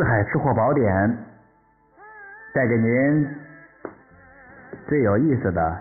四海吃货宝典带给您最有意思的、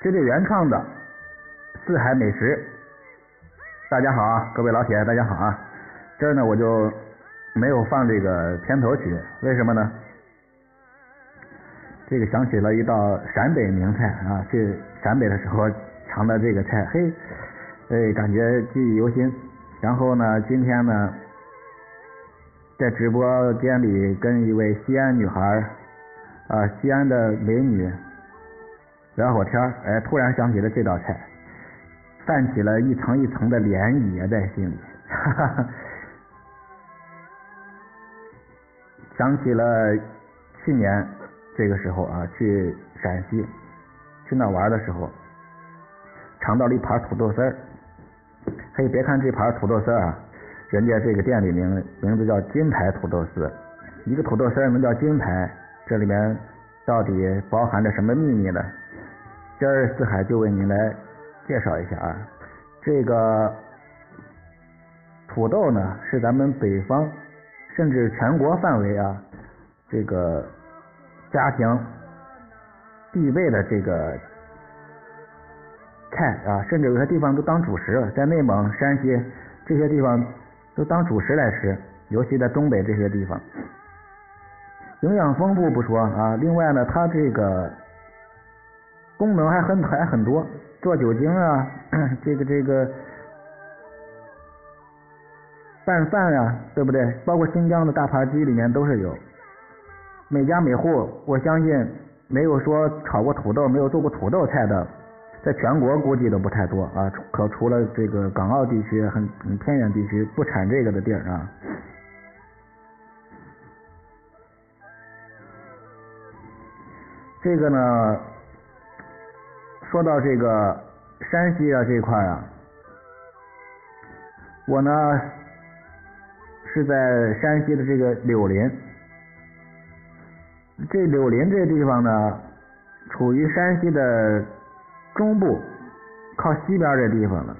绝对原创的四海美食。大家好啊，各位老铁，大家好啊！这儿呢我就没有放这个片头曲，为什么呢？这个想起了一道陕北名菜啊，去陕北的时候尝的这个菜，嘿，哎，感觉记忆犹新。然后呢，今天呢，在直播间里跟一位西安女孩啊，西安的美女聊会天，哎，突然想起了这道菜，泛起了一层一层的涟漪在心里，哈哈，想起了去年这个时候啊，去陕西去那玩的时候，尝到了一盘土豆丝儿。嘿，别看这盘土豆丝啊，人家这个店里名名字叫金牌土豆丝，一个土豆丝能叫金牌，这里面到底包含着什么秘密呢？今儿四海就为您来介绍一下啊。这个土豆呢，是咱们北方甚至全国范围啊，这个家庭必备的这个。菜啊，甚至有些地方都当主食，在内蒙、山西这些地方都当主食来吃，尤其在东北这些地方，营养丰富不说啊，另外呢，它这个功能还很还很多，做酒精啊，这个这个拌饭啊，对不对？包括新疆的大盘鸡里面都是有，每家每户，我相信没有说炒过土豆，没有做过土豆菜的。在全国估计都不太多啊，可除了这个港澳地区很很偏远地区不产这个的地儿啊。这个呢，说到这个山西啊这一块啊，我呢是在山西的这个柳林，这柳林这地方呢，处于山西的。中部靠西边这地方呢，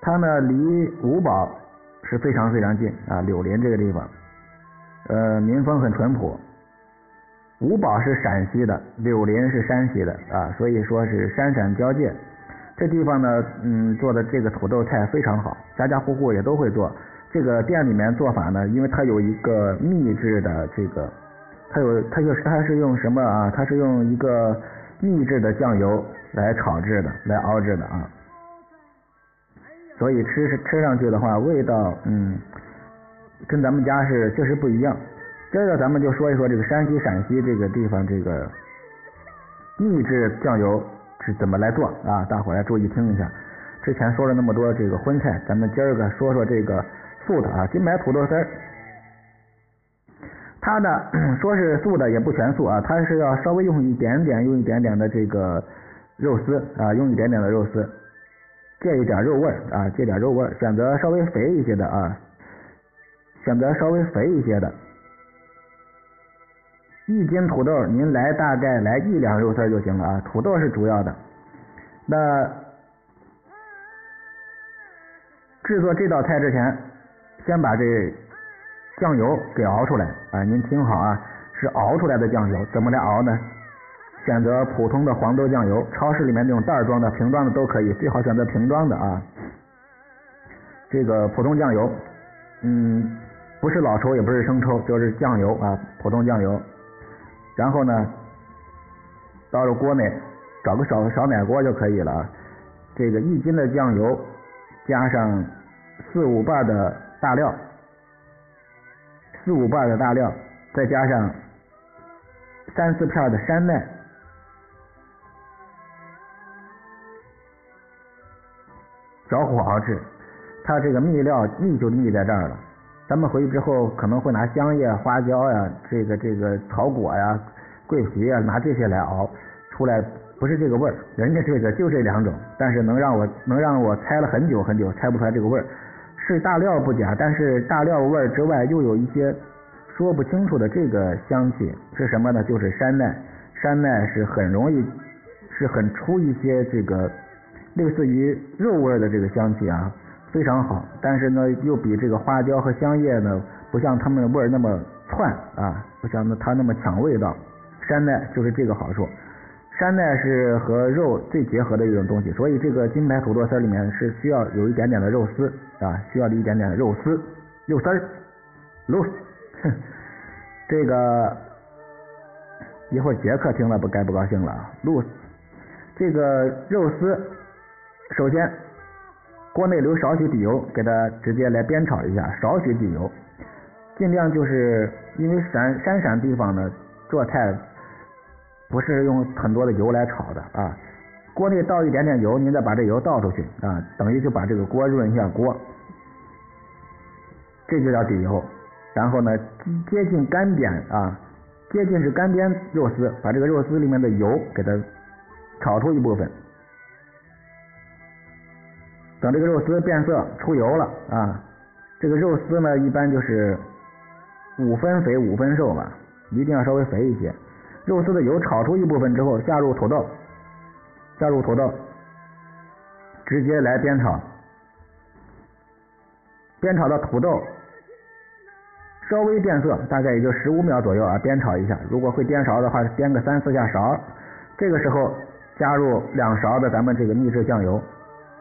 它呢离五堡是非常非常近啊，柳林这个地方，呃，民风很淳朴。五堡是陕西的，柳林是山西的啊，所以说是山陕交界。这地方呢，嗯，做的这个土豆菜非常好，家家户户也都会做。这个店里面做法呢，因为它有一个秘制的这个，它有它就是它是用什么啊？它是用一个秘制的酱油。来炒制的，来熬制的啊，所以吃吃上去的话，味道嗯，跟咱们家是确实不一样。接着咱们就说一说这个山西、陕西这个地方这个秘制酱油是怎么来做啊？大伙来注意听一下。之前说了那么多这个荤菜，咱们今儿个说说这个素的啊，金牌土豆丝儿。它呢 说是素的也不全素啊，它是要稍微用一点点，用一点点的这个。肉丝啊，用一点点的肉丝，借一点肉味儿啊，借点肉味儿，选择稍微肥一些的啊，选择稍微肥一些的。一斤土豆，您来大概来一两肉丝就行了啊，土豆是主要的。那制作这道菜之前，先把这酱油给熬出来啊，您听好啊，是熬出来的酱油，怎么来熬呢？选择普通的黄豆酱油，超市里面那种袋装的、瓶装的都可以，最好选择瓶装的啊。这个普通酱油，嗯，不是老抽也不是生抽，就是酱油啊，普通酱油。然后呢，倒入锅内，找个小小奶锅就可以了啊。这个一斤的酱油，加上四五瓣的大料，四五瓣的大料，再加上三四片的山奈。着火熬制，它这个秘料秘就秘在这儿了。咱们回去之后可能会拿香叶、花椒呀，这个这个草果呀、桂皮呀，拿这些来熬出来，不是这个味儿。人家这个就这两种，但是能让我能让我猜了很久很久猜不出来这个味儿。是大料不假，但是大料味儿之外又有一些说不清楚的这个香气是什么呢？就是山奈，山奈是很容易是很出一些这个。类似于肉味的这个香气啊，非常好，但是呢又比这个花椒和香叶呢不像它们的味儿那么窜啊，不像它那么抢味道。山奈就是这个好处，山奈是和肉最结合的一种东西，所以这个金牌土豆丝里面是需要有一点点的肉丝啊，需要一点点的肉丝、肉丝儿、肉，这个一会儿杰克听了不该不高兴了啊，露，这个肉丝首先锅内留少许底油，给它直接来煸炒一下，少许底油，尽量就是因为山山陕地方呢做菜。不是用很多的油来炒的啊，锅内倒一点点油，您再把这油倒出去啊，等于就把这个锅润一下锅，这就叫底油。然后呢，接近干煸啊，接近是干煸肉丝，把这个肉丝里面的油给它炒出一部分。等这个肉丝变色出油了啊，这个肉丝呢一般就是五分肥五分瘦吧，一定要稍微肥一些。肉丝的油炒出一部分之后，下入土豆，下入土豆，直接来煸炒，煸炒到土豆稍微变色，大概也就十五秒左右啊，煸炒一下。如果会颠勺的话，颠个三四下勺。这个时候加入两勺的咱们这个秘制酱油，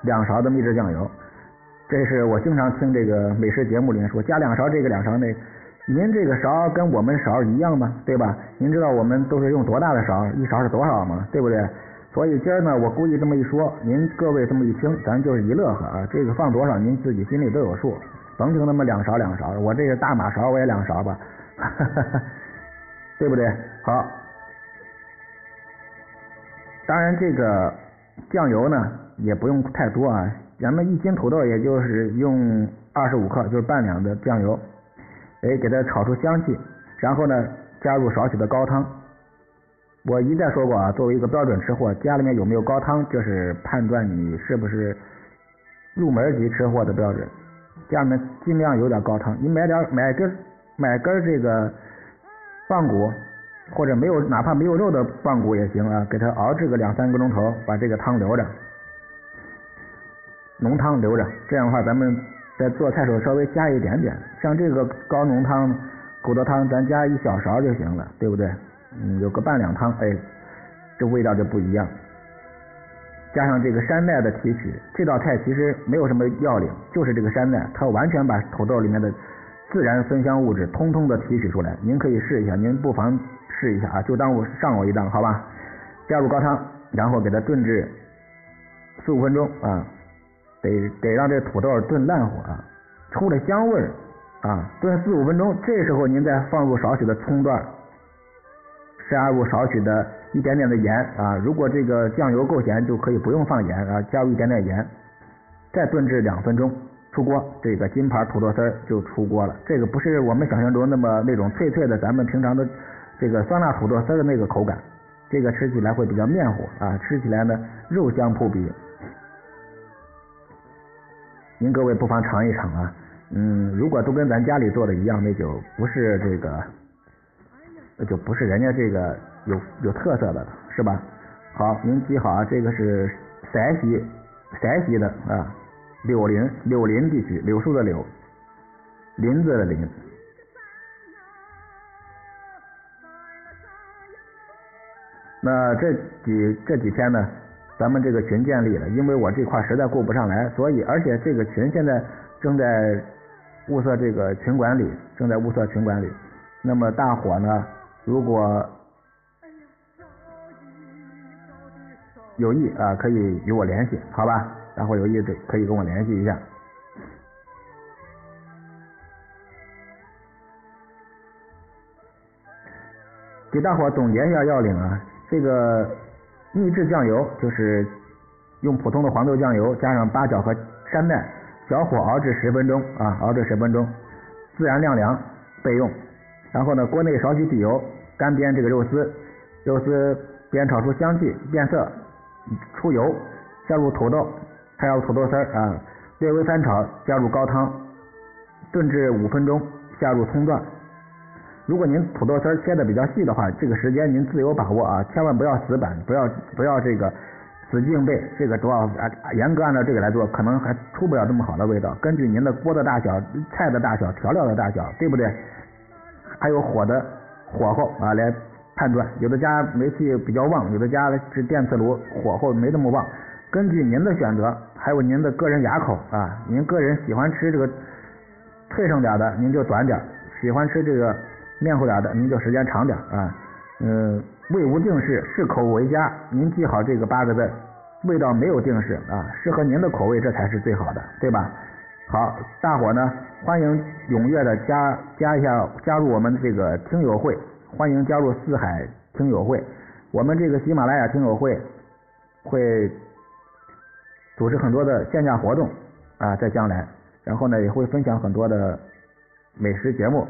两勺的秘制酱油，这是我经常听这个美食节目里面说，加两勺这个两勺那。您这个勺跟我们勺一样吗？对吧？您知道我们都是用多大的勺，一勺是多少吗？对不对？所以今儿呢，我故意这么一说，您各位这么一听，咱就是一乐呵啊。这个放多少，您自己心里都有数，甭听那么两勺两勺。我这个大马勺，我也两勺吧，哈哈哈对不对？好，当然这个酱油呢也不用太多啊，咱们一斤土豆也就是用二十五克，就是半两的酱油。哎，给它炒出香气，然后呢，加入少许的高汤。我一再说过啊，作为一个标准吃货，家里面有没有高汤，这是判断你是不是入门级吃货的标准。家里面尽量有点高汤，你买点买根买根这个棒骨，或者没有哪怕没有肉的棒骨也行啊，给它熬制个两三个钟头，把这个汤留着，浓汤留着，这样的话咱们。在做菜时候稍微加一点点，像这个高浓汤、骨头汤，咱加一小勺就行了，对不对？嗯，有个半两汤，哎，这味道就不一样。加上这个山奈的提取，这道菜其实没有什么要领，就是这个山奈，它完全把土豆里面的自然芬香物质通通的提取出来。您可以试一下，您不妨试一下啊，就当我上我一当，好吧？加入高汤，然后给它炖至四五分钟啊。得得让这土豆炖烂火，出了香味儿啊，炖四五分钟，这时候您再放入少许的葱段，加入少许的一点点的盐啊，如果这个酱油够咸，就可以不用放盐啊，加入一点点盐，再炖至两分钟，出锅，这个金牌土豆丝儿就出锅了。这个不是我们想象中那么那种脆脆的，咱们平常的这个酸辣土豆丝的那个口感，这个吃起来会比较面糊啊，吃起来呢肉香扑鼻。您各位不妨尝一尝啊，嗯，如果都跟咱家里做的一样，那就不是这个，那就不是人家这个有有特色的了，是吧？好，您记好啊，这个是陕西陕西的啊，柳林柳林地区，柳树的柳，林子的林。那这几这几天呢？咱们这个群建立了，因为我这块实在顾不上来，所以而且这个群现在正在物色这个群管理，正在物色群管理。那么大伙呢，如果有意啊，可以与我联系，好吧？大伙有意的可以跟我联系一下。给大伙总结一下要领啊，这个。秘制酱油就是用普通的黄豆酱油加上八角和山奈，小火熬制十分钟啊，熬制十分钟，自然晾凉备用。然后呢，锅内少许底油，干煸这个肉丝，肉丝煸炒出香气变色出油，下入土豆，还有土豆丝啊，略微翻炒，加入高汤，炖至五分钟，下入葱段。如果您土豆丝切的比较细的话，这个时间您自由把握啊，千万不要死板，不要不要这个死记硬背，这个主要啊严格按照这个来做，可能还出不了这么好的味道。根据您的锅的大小、菜的大小、调料的大小，对不对？还有火的火候啊来判断，有的家煤气比较旺，有的家是电磁炉，火候没那么旺。根据您的选择，还有您的个人牙口啊，您个人喜欢吃这个脆生点的，您就短点；喜欢吃这个面糊点的，您就时间长点啊。嗯，味无定式，适口为佳。您记好这个八个字，味道没有定式啊，适合您的口味，这才是最好的，对吧？好，大伙呢，欢迎踊跃的加加一下，加入我们这个听友会，欢迎加入四海听友会。我们这个喜马拉雅听友会会。组织很多的线下活动啊，在将来，然后呢也会分享很多的美食节目，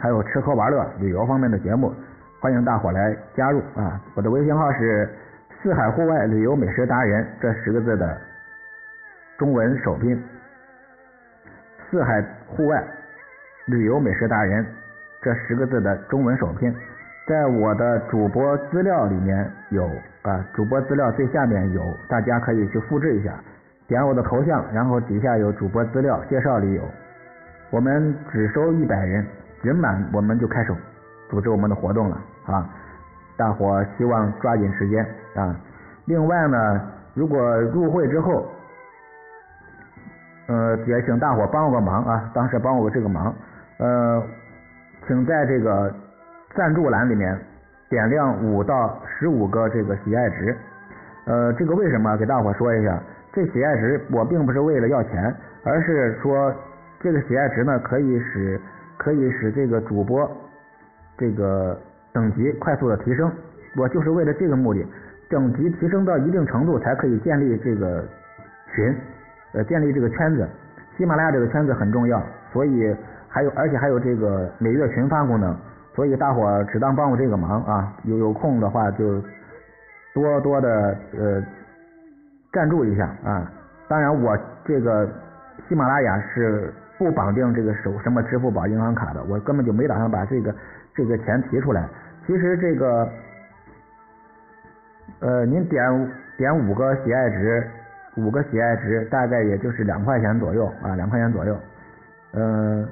还有吃喝玩乐、旅游方面的节目，欢迎大伙来加入啊！我的微信号是“四海户外旅游美食达人”这十个字的中文首拼，“四海户外旅游美食达人”这十个字的中文首拼。在我的主播资料里面有啊，主播资料最下面有，大家可以去复制一下，点我的头像，然后底下有主播资料介绍里有。我们只收一百人，人满我们就开始组织我们的活动了啊！大伙希望抓紧时间啊！另外呢，如果入会之后，呃，也请大伙帮我个忙啊，当时帮我这个忙，呃，请在这个。赞助栏里面点亮五到十五个这个喜爱值，呃，这个为什么？给大伙说一下，这喜爱值我并不是为了要钱，而是说这个喜爱值呢可以使可以使这个主播这个等级快速的提升，我就是为了这个目的，等级提升到一定程度才可以建立这个群，呃，建立这个圈子。喜马拉雅这个圈子很重要，所以还有而且还有这个每月群发功能。所以大伙只当帮我这个忙啊，有有空的话就多多的呃赞助一下啊。当然我这个喜马拉雅是不绑定这个手什么支付宝、银行卡的，我根本就没打算把这个这个钱提出来。其实这个呃您点点五个喜爱值，五个喜爱值大概也就是两块钱左右啊，两块钱左右，嗯。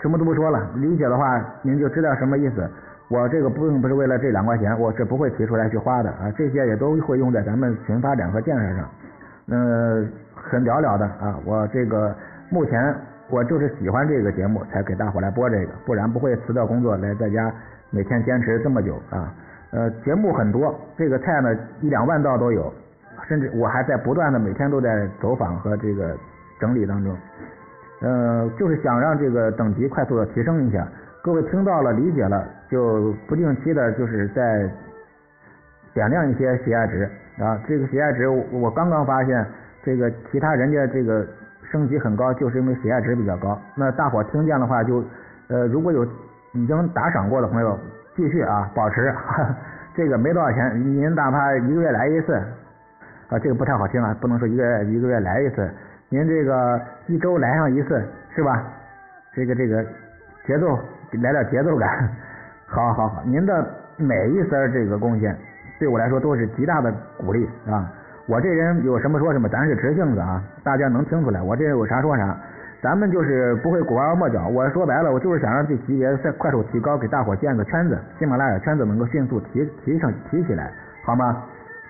什么都不说了，理解的话您就知道什么意思。我这个并不是为了这两块钱，我是不会提出来去花的啊。这些也都会用在咱们群发展和建设上。嗯，很了了的啊。我这个目前我就是喜欢这个节目，才给大伙来播这个，不然不会辞掉工作来在家每天坚持这么久啊。呃，节目很多，这个菜呢一两万道都有，甚至我还在不断的每天都在走访和这个整理当中。呃，就是想让这个等级快速的提升一下。各位听到了，理解了，就不定期的，就是在点亮一些喜爱值啊。这个喜爱值，我刚刚发现，这个其他人家这个升级很高，就是因为喜爱值比较高。那大伙听见的话，就呃，如果有已经打赏过的朋友，继续啊，保持。这个没多少钱，您哪怕一个月来一次啊，这个不太好听啊，不能说一个月一个月来一次。您这个一周来上一次是吧？这个这个节奏来点节奏感，好好好，您的每一丝这个贡献对我来说都是极大的鼓励啊！我这人有什么说什么，咱是直性子啊，大家能听出来，我这有啥说啥，咱们就是不会拐弯抹角。我说白了，我就是想让这级别再快速提高，给大伙建个圈子，喜马拉雅圈子能够迅速提提上提起来，好吗？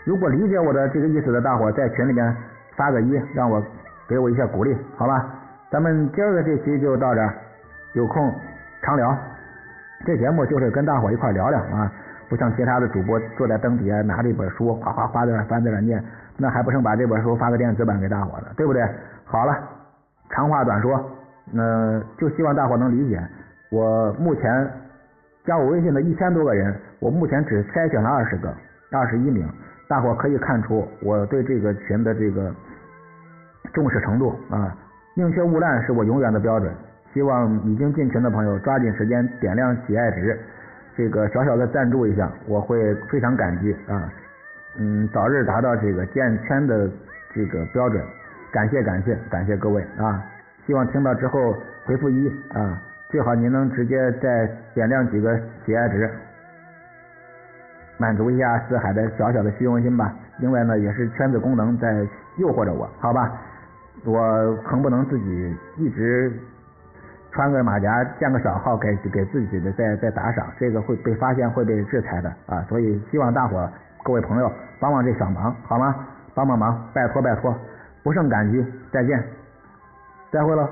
如果理解我的这个意思的大伙，在群里面发个一，让我。给我一下鼓励，好吧？咱们今儿个这期就到这儿，有空常聊。这节目就是跟大伙一块聊聊啊，不像其他的主播坐在灯底下拿着一本书哗哗哗在那翻在那念，那还不成把这本书发个电子版给大伙了，对不对？好了，长话短说，那就希望大伙能理解。我目前加我微信的一千多个人，我目前只筛选了二十个，二十一名，大伙可以看出我对这个群的这个。重视程度啊，宁缺毋滥是我永远的标准。希望已经进群的朋友抓紧时间点亮喜爱值，这个小小的赞助一下，我会非常感激啊。嗯，早日达到这个建圈的这个标准，感谢感谢感谢各位啊！希望听到之后回复一啊，最好您能直接再点亮几个喜爱值。满足一下四海的小小的虚荣心吧。另外呢，也是圈子功能在诱惑着我，好吧？我横不能自己一直穿个马甲建个小号给给自己的再再打赏，这个会被发现会被制裁的啊！所以希望大伙各位朋友帮帮这小忙，好吗？帮帮忙，拜托拜托，不胜感激。再见，再会了。